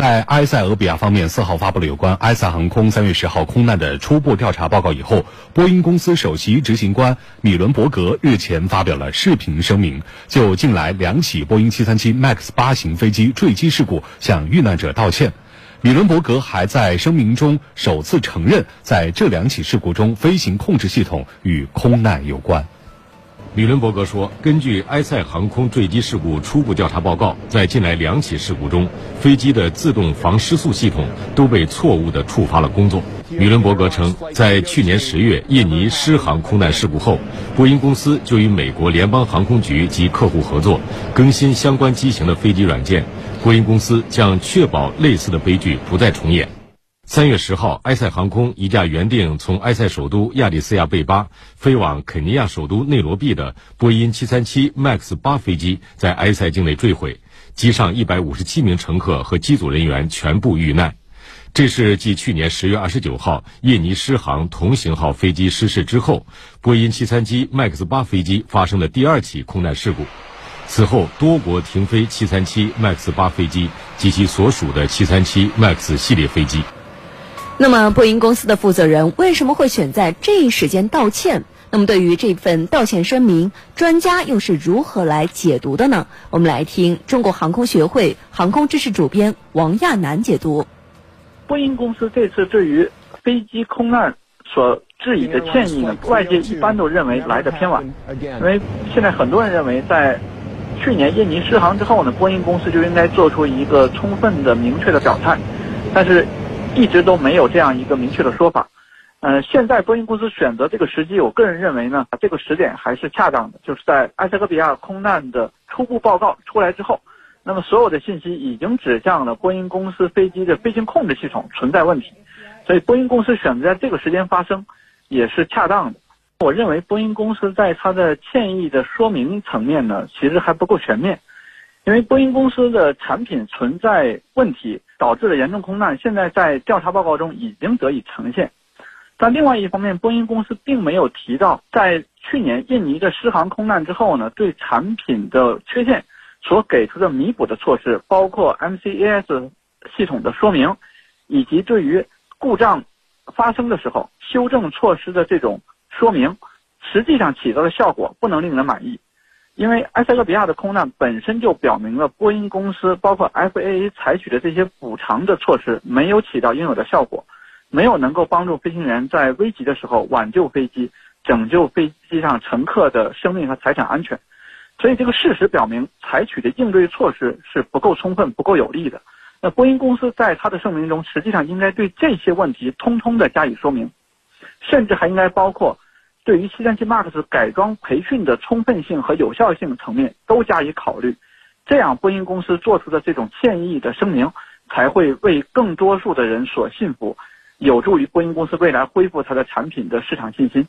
在埃塞俄比亚方面，四号发布了有关埃塞航空三月十号空难的初步调查报告以后，波音公司首席执行官米伦伯格日前发表了视频声明，就近来两起波音737 MAX 八型飞机坠机事故向遇难者道歉。米伦伯格还在声明中首次承认，在这两起事故中，飞行控制系统与空难有关。米伦伯格说：“根据埃塞航空坠机事故初步调查报告，在近来两起事故中，飞机的自动防失速系统都被错误地触发了工作。”米伦伯格称，在去年十月印尼失航空难事故后，波音公司就与美国联邦航空局及客户合作，更新相关机型的飞机软件。波音公司将确保类似的悲剧不再重演。三月十号，埃塞航空一架原定从埃塞首都亚的斯亚贝巴飞往肯尼亚首都内罗毕的波音737 MAX 八飞机在埃塞境内坠毁，机上一百五十七名乘客和机组人员全部遇难。这是继去年十月二十九号印尼失航同型号飞机失事之后，波音737 MAX 八飞机发生的第二起空难事故。此后，多国停飞737 MAX 八飞机及其所属的737 MAX 系列飞机。那么，波音公司的负责人为什么会选在这一时间道歉？那么，对于这份道歉声明，专家又是如何来解读的呢？我们来听中国航空学会航空知识主编王亚楠解读。波音公司这次对于飞机空难所致以的歉意呢，外界一般都认为来的偏晚，因为现在很多人认为，在去年印尼失航之后呢，波音公司就应该做出一个充分的、明确的表态，但是。一直都没有这样一个明确的说法，嗯，现在波音公司选择这个时机，我个人认为呢，这个时点还是恰当的，就是在埃塞俄比亚空难的初步报告出来之后，那么所有的信息已经指向了波音公司飞机的飞行控制系统存在问题，所以波音公司选择在这个时间发生，也是恰当的。我认为波音公司在它的歉意的说明层面呢，其实还不够全面。因为波音公司的产品存在问题，导致了严重空难，现在在调查报告中已经得以呈现。但另外一方面，波音公司并没有提到，在去年印尼的失航空难之后呢，对产品的缺陷所给出的弥补的措施，包括 MCAS 系统的说明，以及对于故障发生的时候修正措施的这种说明，实际上起到的效果不能令人满意。因为埃塞俄比亚的空难本身就表明了波音公司包括 FAA 采取的这些补偿的措施没有起到应有的效果，没有能够帮助飞行员在危急的时候挽救飞机，拯救飞机上乘客的生命和财产安全。所以这个事实表明，采取的应对措施是不够充分、不够有力的。那波音公司在他的声明中，实际上应该对这些问题通通的加以说明，甚至还应该包括。对于七三七 MAX 改装培训的充分性和有效性层面都加以考虑，这样波音公司做出的这种歉意的声明才会为更多数的人所信服，有助于波音公司未来恢复它的产品的市场信心。